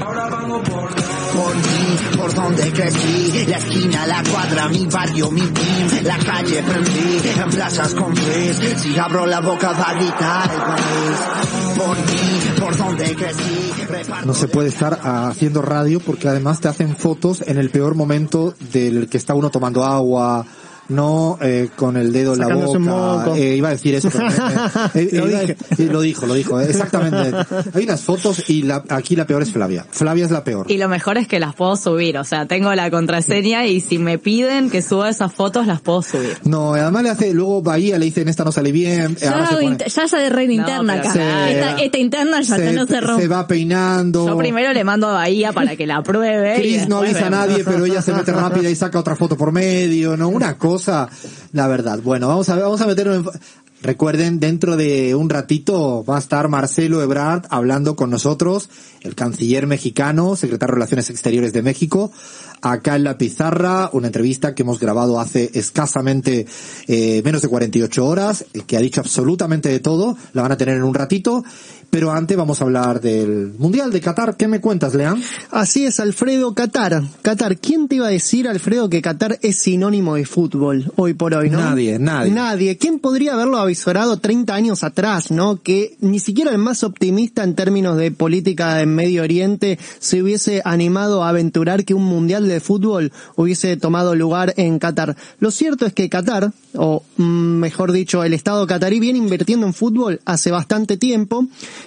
Ahora vamos por, por mí, por donde crecí, la esquina, la cuadra, mi barrio, mi team, la calle prendí, en plazas con Frizz, si abro la boca va a gritar el país. Por mí, por donde crecí, reparto No se puede estar haciendo radio porque además te hacen fotos en el peor momento del que está uno tomando agua, no eh, con el dedo en la boca. moco. Eh, iba a decir eso. pero me- eh, Lo dije. eh, lo dijo, lo dijo, eh, exactamente. Hay unas fotos y la, aquí la peor es Flavia. Flavia es la peor. Y lo mejor es que las puedo subir, o sea, tengo la contraseña y si me piden que suba esas fotos las puedo subir. No, además le hace, luego Bahía le dicen esta no sale bien. Ya, se pone- inter- ya se red interna acá. se- esta, esta interna ya se, no se rompe. se va peinando. Yo primero le mando a Bahía para que la apruebe. y Chris no avisa a nadie, pero ella se mete rápida y saca otra foto por medio, ¿no? Una cosa, la verdad. Bueno, vamos a vamos a meternos en... Recuerden, dentro de un ratito va a estar Marcelo Ebrard hablando con nosotros, el canciller mexicano, secretario de Relaciones Exteriores de México, acá en la pizarra, una entrevista que hemos grabado hace escasamente eh, menos de 48 horas, que ha dicho absolutamente de todo, la van a tener en un ratito, pero antes vamos a hablar del Mundial de Qatar. ¿Qué me cuentas, Leán? Así es, Alfredo, Qatar. Qatar, ¿quién te iba a decir, Alfredo, que Qatar es sinónimo de fútbol hoy por hoy, no? Nadie, nadie. Nadie. ¿Quién podría haberlo avisorado 30 años atrás, no? Que ni siquiera el más optimista en términos de política en Medio Oriente se hubiese animado a aventurar que un mundial de fútbol hubiese tomado lugar en Qatar. Lo cierto es que Qatar, o mm, mejor dicho, el Estado catarí viene invirtiendo en fútbol hace bastante tiempo,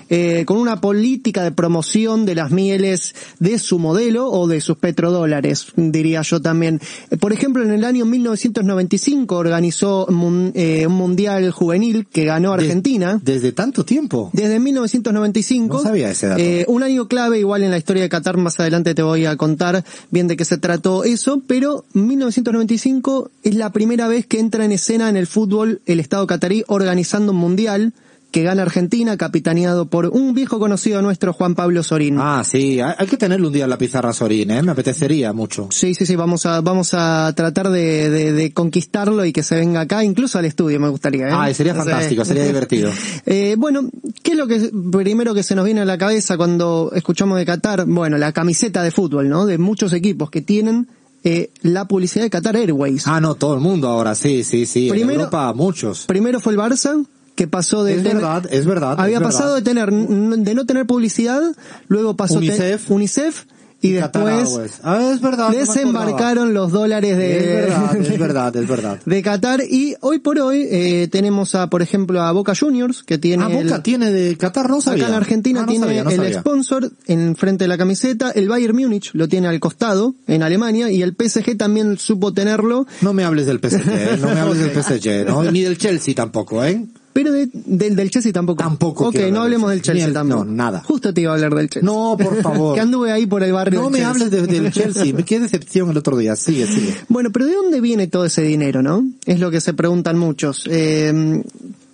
eh, con una política de promoción de las mieles de su modelo o de sus petrodólares, diría yo también. Por ejemplo, en el año 1995 organizó mun- eh, un mundial juvenil que ganó Argentina. desde tanto tiempo. Desde 1995. No sabía ese dato. Eh, un año clave, igual en la historia de Qatar, más adelante te voy a contar bien de qué se trató eso, pero 1995 es la primera vez que entra en escena en el fútbol el Estado catarí organizando un mundial que gana Argentina, capitaneado por un viejo conocido nuestro, Juan Pablo Sorín. Ah, sí, hay, que tenerlo un día en la pizarra Sorín, ¿eh? Me apetecería mucho. Sí, sí, sí, vamos a, vamos a tratar de, de- de conquistarlo y que se venga acá, incluso al estudio me gustaría. ¿eh? Ah, sería fantástico, sería divertido. Eh, bueno, ¿qué es lo que primero que se nos viene a la cabeza cuando escuchamos de Qatar? Bueno, la camiseta de fútbol, ¿no? De muchos equipos que tienen eh, la publicidad de Qatar Airways. Ah, no, todo el mundo ahora, sí, sí, sí. Primero- en Europa, muchos. Primero fue el Barça, que pasó de Es tener- verdad, es verdad. había es pasado verdad. de tener de no tener publicidad, luego pasó te- UNICEF. UNICEF y Qatar después. Ah, es verdad. no desembarcaron los dólares de Es verdad, es verdad, es verdad. de Qatar y hoy por hoy eh, tenemos a por ejemplo a Boca Juniors que tiene Ah, el- Boca tiene de Qatar, no sabía. Acá en Argentina Ah, no tiene sabía, no el sabía. sponsor en frente de la camiseta, el Bayern Múnich lo tiene al costado en Alemania y el PSG también supo tenerlo, No me hables del PSG, no me hables del PSG, ¿no? ni del Chelsea tampoco, ¿eh? Pero de- del, del Chelsea tampoco. Tampoco Ok, no del hablemos del Chelsea. El- tampoco. no, nada. Justo te iba a hablar del Chelsea. No, por favor. que anduve ahí por el barrio No del me Chelsea. hables de- del Chelsea, qué decepción el otro día. Sigue, sigue. Bueno, pero ¿de dónde viene todo ese dinero, no? Es lo que se preguntan muchos. Eh,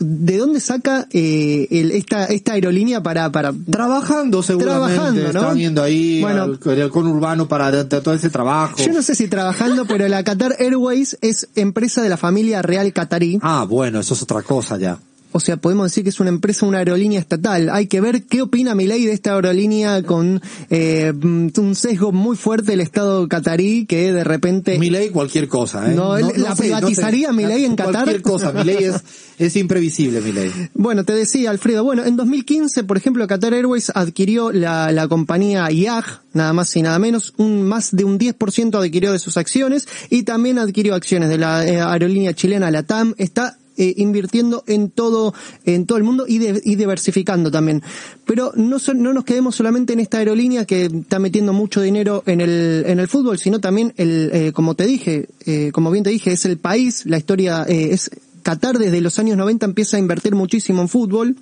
¿De dónde saca eh, el- esta, esta aerolínea para, para Trabajando seguramente, Trabajando, ¿no? están yendo ahí Bueno. al, al conurbano para de- de todo ese trabajo. Yo no sé si trabajando, pero la Qatar Airways es empresa de la familia real qatarí. Ah, bueno, eso es otra cosa ya. O sea, podemos decir que es una empresa, una aerolínea estatal. Hay que ver qué opina Milei de esta aerolínea con eh, un sesgo muy fuerte del Estado catarí que de repente... Milei cualquier cosa, ¿eh? No, ¿la privatizaría Milei en Qatar? Cualquier cosa, Milei es, es imprevisible, Milei. Bueno, te decía Alfredo, bueno, en 2015, por ejemplo, Qatar Airways adquirió la, la compañía IAG, nada más y nada menos, un más de un 10% adquirió de sus acciones y también adquirió acciones de la eh, aerolínea chilena LATAM, está eh, invirtiendo en todo, en todo el mundo y, de- y diversificando también. Pero no, so- no nos quedemos solamente en esta aerolínea que está metiendo mucho dinero en el, en el fútbol, sino también el, eh, como te dije, eh, como bien te dije, es el país, la historia eh, es Qatar desde los años 90 empieza a invertir muchísimo en fútbol,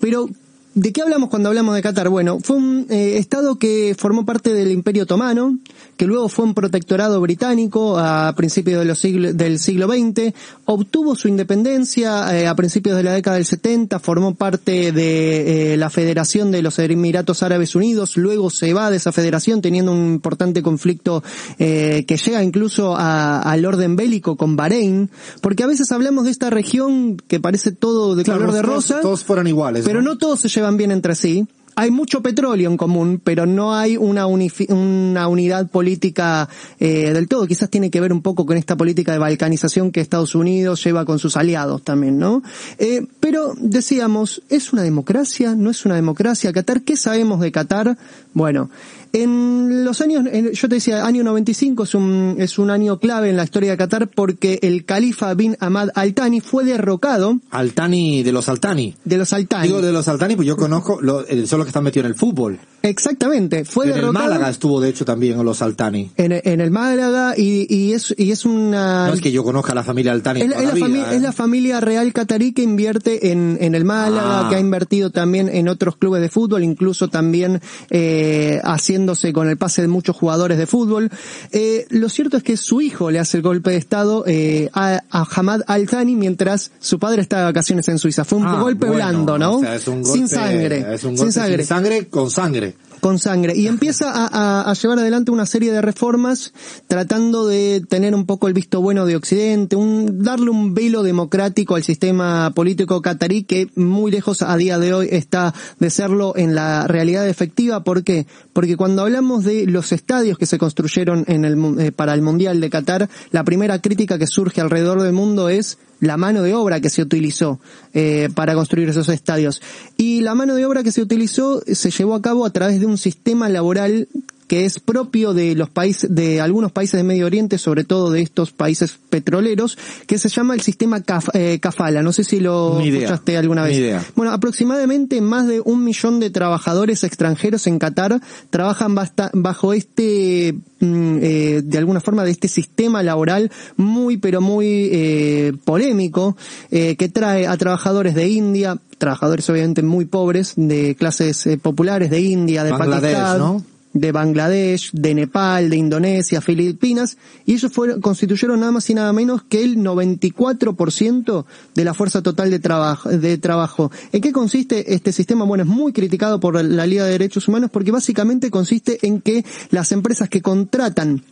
pero ¿De qué hablamos cuando hablamos de Qatar? Bueno, fue un eh, estado que formó parte del Imperio Otomano, que luego fue un protectorado británico a principios de los siglo- del siglo XX, obtuvo su independencia eh, a principios de la década del 70, formó parte de eh, la Federación de los Emiratos Árabes Unidos, luego se va de esa federación teniendo un importante conflicto eh, que llega incluso a- al orden bélico con Bahrein, porque a veces hablamos de esta región que parece todo de color de todos- rosa. Todos fueran iguales. Pero no todos se llevan bien entre sí. Hay mucho petróleo en común, pero no hay una, unidad política eh, del todo. Quizás tiene que ver un poco con esta política de balcanización que Estados Unidos lleva con sus aliados también, ¿no? Eh, pero decíamos, ¿es una democracia? ¿No es una democracia? Qatar, ¿qué sabemos de Qatar? Bueno, en los años, en- yo te decía, año 95 es un, es un año clave en la historia de Qatar porque el califa bin Ahmad al-Thani fue derrocado Altani, de los Altani. de los al-Thani. Digo de los Altani, pues yo conozco, lo, son los que están metidos en el fútbol. Exactamente, fue en el Málaga estuvo de hecho también los Altani. en, en el Málaga y, y es y es una No es que yo conozca a la familia Altani es, toda es la fami- ¿eh? es la familia real catarí que invierte en, en el Málaga, Ah. que ha invertido también en otros clubes de fútbol, incluso también eh, haciéndose con el pase de muchos jugadores de fútbol. Eh, lo cierto es que su hijo le hace el golpe de estado eh, a, a Hamad Al Thani mientras su padre está de vacaciones en Suiza. Fue un Ah, golpe bueno, blando, ¿no? o sea, es un golpe- sin sangre, es un sin sangre sin sangre con sangre. Con sangre y empieza a, a- llevar adelante una serie de reformas tratando de tener un poco el visto bueno de Occidente, un, darle un velo democrático al sistema político catarí que muy lejos a día de hoy está de serlo en la realidad efectiva. ¿Por qué? Porque cuando hablamos de los estadios que se construyeron en el, eh, para el Mundial de Qatar, la primera crítica que surge alrededor del mundo es la mano de obra que se utilizó eh, para construir esos estadios. Y la mano de obra que se utilizó eh, se llevó a cabo a través de un sistema laboral que es propio de los países, de algunos países de Medio Oriente, sobre todo de estos países petroleros, que se llama el sistema caf- eh, kafala. No sé si lo idea, escuchaste alguna vez. idea. Bueno, aproximadamente más de un millón de trabajadores extranjeros en Qatar trabajan basta- bajo este, mm, eh, de alguna forma, de este sistema laboral muy, pero muy eh, polémico, eh, que trae a trabajadores de India, trabajadores obviamente muy pobres, de clases eh, populares de India, de Bangladesh, Pakistán, ¿no? De Bangladesh, de Nepal, de Indonesia, Filipinas, y ellos fueron, constituyeron nada más y nada menos que el 94% de la fuerza total de trabajo, de trabajo. ¿En qué consiste este sistema? Bueno, es muy criticado por la Liga de Derechos Humanos porque básicamente consiste en que las empresas que contratan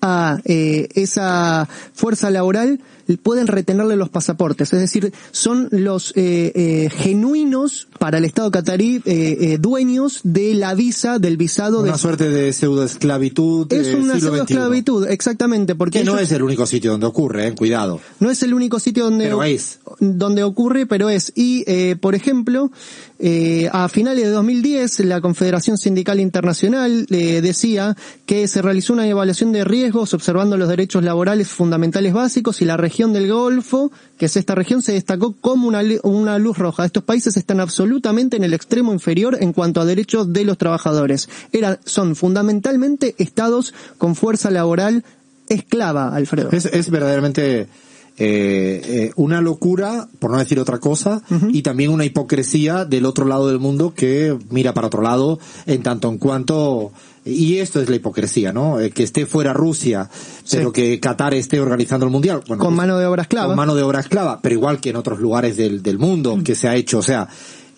a eh, esa fuerza laboral pueden retenerle los pasaportes, es decir, son los eh, eh, genuinos para el Estado catarí eh, eh, dueños de la visa, del visado de Una suerte de pseudoesclavitud es una siglo XXI. esclavitud, exactamente, porque Que no es el único sitio donde ocurre, eh, cuidado. no es el único sitio donde, Pero es. donde ocurre, pero es. Y, eh, por ejemplo, eh, a finales de 2010, la Confederación Sindical Internacional eh, decía que se realizó una evaluación de riesgos observando los derechos laborales fundamentales básicos y la región del Golfo, que es esta región, se destacó como una, una luz roja. Estos países están absolutamente en el extremo inferior en cuanto a derechos de los trabajadores. Eran, son fundamentalmente estados con fuerza laboral esclava, Alfredo. Es, es verdaderamente eh, eh, una locura, por no decir otra cosa, y también una hipocresía del otro lado del mundo que mira para otro lado en tanto en cuanto y esto es la hipocresía, ¿no? Eh, que esté fuera Rusia, pero que Qatar esté organizando el mundial. Bueno, Con pues, mano de obra esclava. Con mano de obra esclava, pero igual que en otros lugares del, del mundo que se ha hecho. O sea,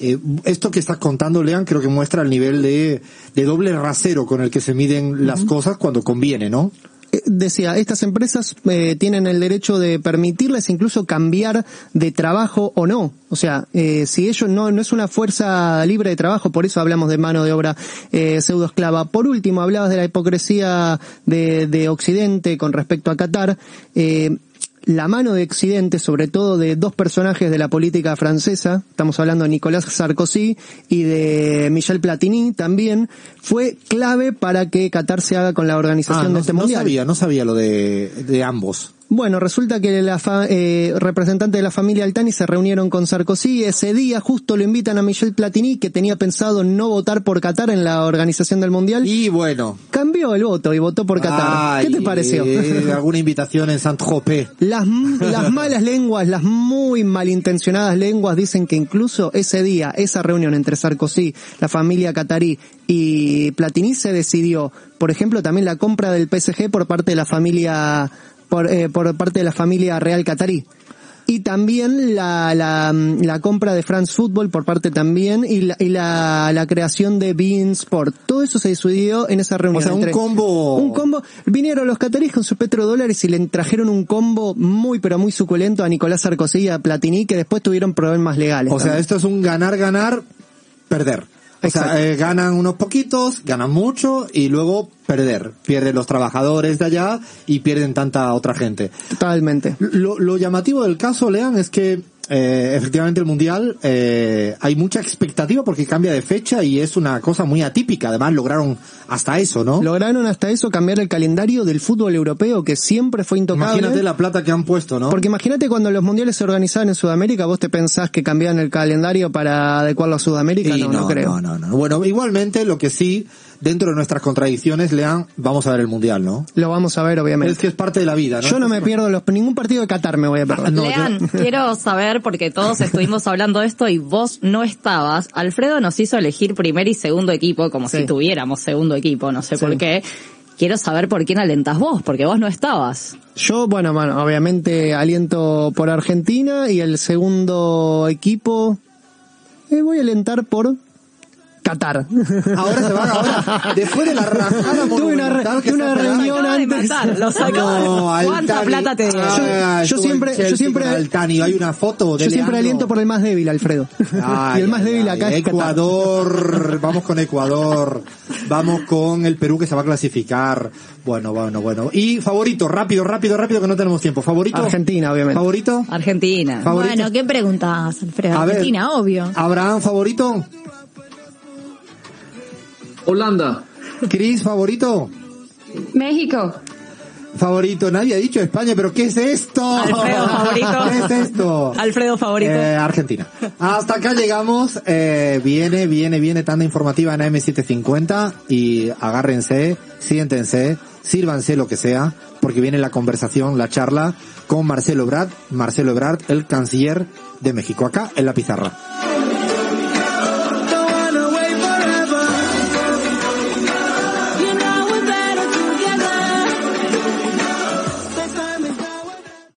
eh, esto que estás contando, Lean, creo que muestra el nivel de, de doble rasero con el que se miden las cosas cuando conviene, ¿no? Decía, estas empresas eh, tienen el derecho de permitirles incluso cambiar de trabajo o no. O sea, eh, si ellos no, no es una fuerza libre de trabajo, por eso hablamos de mano de obra eh, pseudo esclava. Por último, hablabas de la hipocresía de, de Occidente con respecto a Qatar. Eh, la mano de Occidente, sobre todo de dos personajes de la política francesa, estamos hablando de Nicolas Sarkozy y de Michel Platini también, fue clave para que Qatar se haga con la organización Ah, de no, este no mundial. sabía, no sabía lo de, de ambos. Bueno, resulta que la fa- eh, representantes de la familia Altani se reunieron con Sarkozy. Ese día justo lo invitan a Michel Platini, que tenía pensado no votar por Qatar en la organización del Mundial. Y bueno. Cambió el voto y votó por Qatar. ¿Qué te pareció? eh, alguna invitación en Saint-Tropez. Las, las malas lenguas, las muy malintencionadas lenguas dicen que incluso ese día, esa reunión entre Sarkozy, la familia catarí y Platini se decidió, por ejemplo, también la compra del PSG por parte de la familia, por, eh, por parte de la familia real catarí. Y también la, la, la compra de France Football por parte también y la, y la, la creación de Bein Sport. Todo eso se decidió en esa reunión. O sea, un entre- combo- Un combo. Vinieron los cataríes con sus petrodólares y le trajeron un combo muy pero muy suculento a Nicolás Sarkozy y a Platini que después tuvieron problemas legales. O sea, esto es un ganar, ganar, perder. O Exacto. sea, eh, ganan unos poquitos, ganan mucho y luego perder. Pierden los trabajadores de allá y pierden tanta otra gente. Totalmente. Lo, lo llamativo del caso, Lean, es que eh, efectivamente el Mundial eh, hay mucha expectativa porque cambia de fecha y es una cosa muy atípica. Además lograron hasta eso, ¿no? Lograron hasta eso cambiar el calendario del fútbol europeo que siempre fue intocable. Imagínate la plata que han puesto, ¿no? Porque imagínate cuando los mundiales se organizaban en Sudamérica, vos te pensás que cambiaban el calendario para adecuarlo a Sudamérica, Y no, no, creo. No, no, no. Bueno, igualmente lo que sí, dentro de nuestras contradicciones, Lean, vamos a ver el Mundial, ¿no? Lo vamos a ver, obviamente. Es que es parte de la vida, ¿no? Yo no me pierdo los, ningún partido de Qatar me voy a perder. No, Lean, quiero saber, porque todos estuvimos hablando de esto y vos no estabas. Alfredo nos hizo elegir primer y segundo equipo, como Sí. si tuviéramos segundo equipo, no sé Sí. por qué. Quiero saber por quién alentas vos, porque vos no estabas. Yo, bueno, bueno, obviamente aliento por Argentina y el segundo equipo eh, voy a alentar por Qatar. Ahora se van, ahora, después de la rajada Tuve una re- que una reunión acaba de antes. matar, lo sacó. No, ¿Cuánta plata te dio? Ah, Yo siempre- yo siempre- Altani, hay una foto de Yo siempre Leandro. aliento por el más débil, Alfredo. Ay, y el más ay, débil ay, acá es Qatar. Ecuador, vamos con Ecuador, vamos con el Perú que se va a clasificar. Bueno, bueno, bueno. Y favorito, rápido, rápido, rápido que no tenemos tiempo. Favorito. Argentina, obviamente. Favorito. Argentina. Favorito. Bueno, ¿qué preguntas, Alfredo? A ver. Argentina, obvio. Abraham, favorito. Holanda. Cris, favorito. México. Favorito, nadie ha dicho España, pero ¿qué es esto? Alfredo, favorito. ¿Qué es esto? Alfredo favorito. Eh, Argentina. Hasta acá llegamos. Eh, viene, viene, viene tanda informativa en AM750 y agárrense, siéntense, sírvanse lo que sea, porque viene la conversación, la charla con Marcelo Ebrard, Marcelo Ebrard, el canciller de México, acá en la pizarra.